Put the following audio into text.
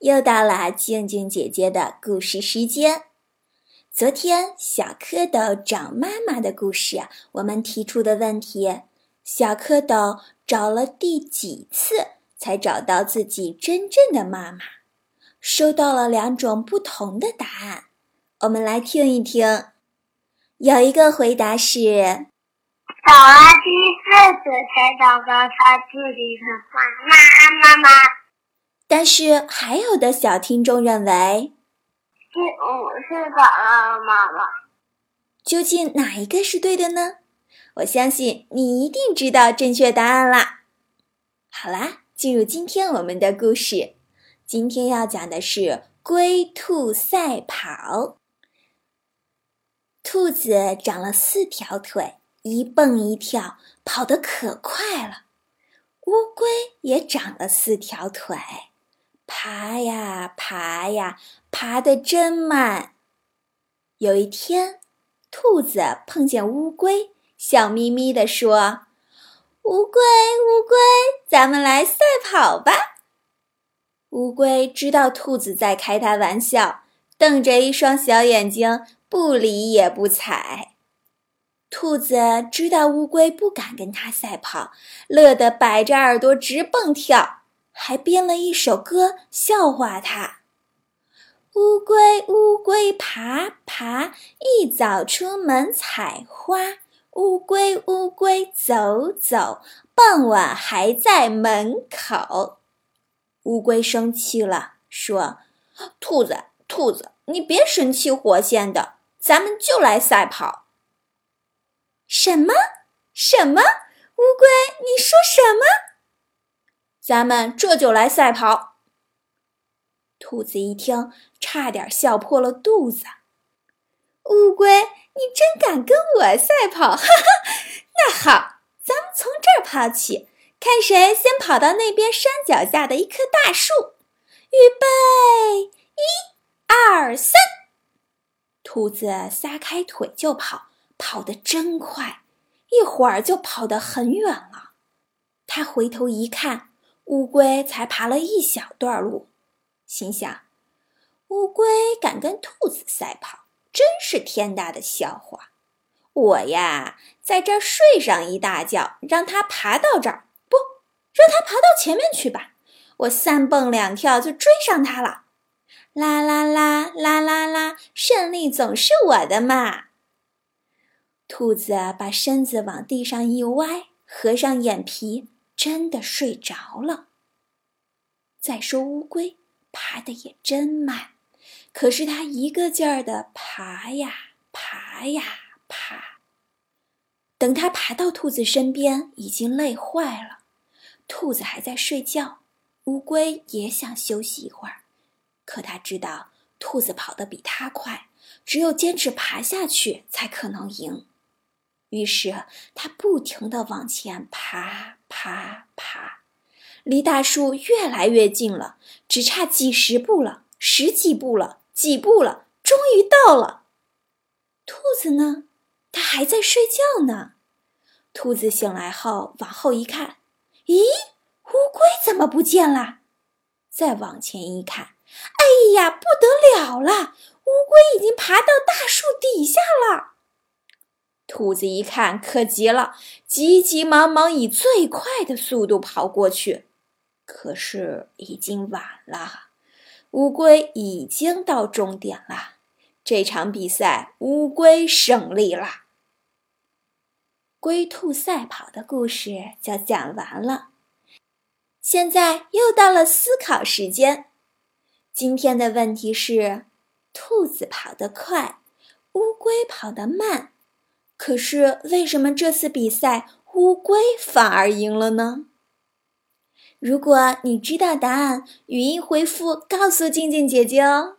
又到了静静姐姐的故事时间。昨天小蝌蚪找妈妈的故事，我们提出的问题：小蝌蚪找了第几次才找到自己真正的妈妈？收到了两种不同的答案，我们来听一听。有一个回答是：找了第四次才找到他自己的妈妈妈妈。但是还有的小听众认为，第五次找到了妈妈。究竟哪一个是对的呢？我相信你一定知道正确答案啦。好啦，进入今天我们的故事。今天要讲的是龟兔赛跑。兔子长了四条腿，一蹦一跳，跑得可快了。乌龟也长了四条腿。爬呀爬呀，爬得真慢。有一天，兔子碰见乌龟，笑眯眯地说：“乌龟，乌龟，咱们来赛跑吧。”乌龟知道兔子在开它玩笑，瞪着一双小眼睛，不理也不睬。兔子知道乌龟不敢跟它赛跑，乐得摆着耳朵直蹦跳。还编了一首歌笑话他：乌龟乌龟爬爬，一早出门采花。乌龟乌龟走走，傍晚还在门口。乌龟生气了，说：“兔子兔子，你别神气活现的，咱们就来赛跑。”什么什么？乌龟，你说什么？咱们这就来赛跑。兔子一听，差点笑破了肚子。乌龟，你真敢跟我赛跑？哈哈，那好，咱们从这儿跑起，看谁先跑到那边山脚下的一棵大树。预备，一、二、三！兔子撒开腿就跑，跑得真快，一会儿就跑得很远了。他回头一看。乌龟才爬了一小段路，心想：“乌龟敢跟兔子赛跑，真是天大的笑话！我呀，在这儿睡上一大觉，让它爬到这儿，不让它爬到前面去吧，我三蹦两跳就追上它了！啦啦啦啦啦啦，胜利总是我的嘛！”兔子把身子往地上一歪，合上眼皮。真的睡着了。再说乌龟爬的也真慢，可是它一个劲儿的爬呀爬呀爬。等它爬到兔子身边，已经累坏了。兔子还在睡觉，乌龟也想休息一会儿，可它知道兔子跑得比它快，只有坚持爬下去才可能赢。于是，它不停地往前爬，爬，爬，离大树越来越近了，只差几十步了，十几步了，几步了，终于到了。兔子呢？它还在睡觉呢。兔子醒来后，往后一看，咦，乌龟怎么不见了？再往前一看，哎呀，不得了了！乌龟已经爬到大树底下了。兔子一看，可急了，急急忙忙以最快的速度跑过去。可是已经晚了，乌龟已经到终点了。这场比赛，乌龟胜利了。龟兔赛跑的故事就讲完了。现在又到了思考时间。今天的问题是：兔子跑得快，乌龟跑得慢。可是，为什么这次比赛乌龟反而赢了呢？如果你知道答案，语音回复告诉静静姐姐哦。